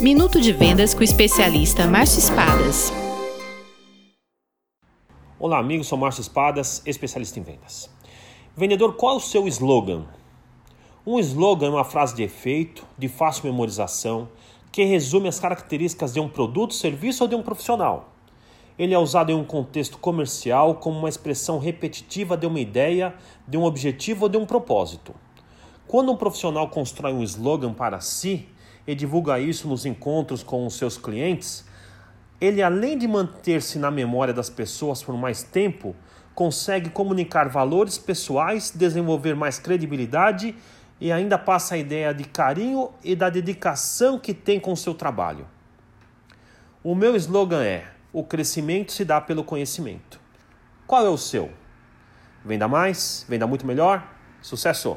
Minuto de Vendas com o especialista Márcio Espadas. Olá, amigos, sou Márcio Espadas, especialista em vendas. Vendedor, qual é o seu slogan? Um slogan é uma frase de efeito, de fácil memorização, que resume as características de um produto, serviço ou de um profissional. Ele é usado em um contexto comercial como uma expressão repetitiva de uma ideia, de um objetivo ou de um propósito. Quando um profissional constrói um slogan para si e divulga isso nos encontros com os seus clientes, ele, além de manter-se na memória das pessoas por mais tempo, consegue comunicar valores pessoais, desenvolver mais credibilidade e ainda passa a ideia de carinho e da dedicação que tem com o seu trabalho. O meu slogan é o crescimento se dá pelo conhecimento. Qual é o seu? Venda mais? Venda muito melhor? Sucesso!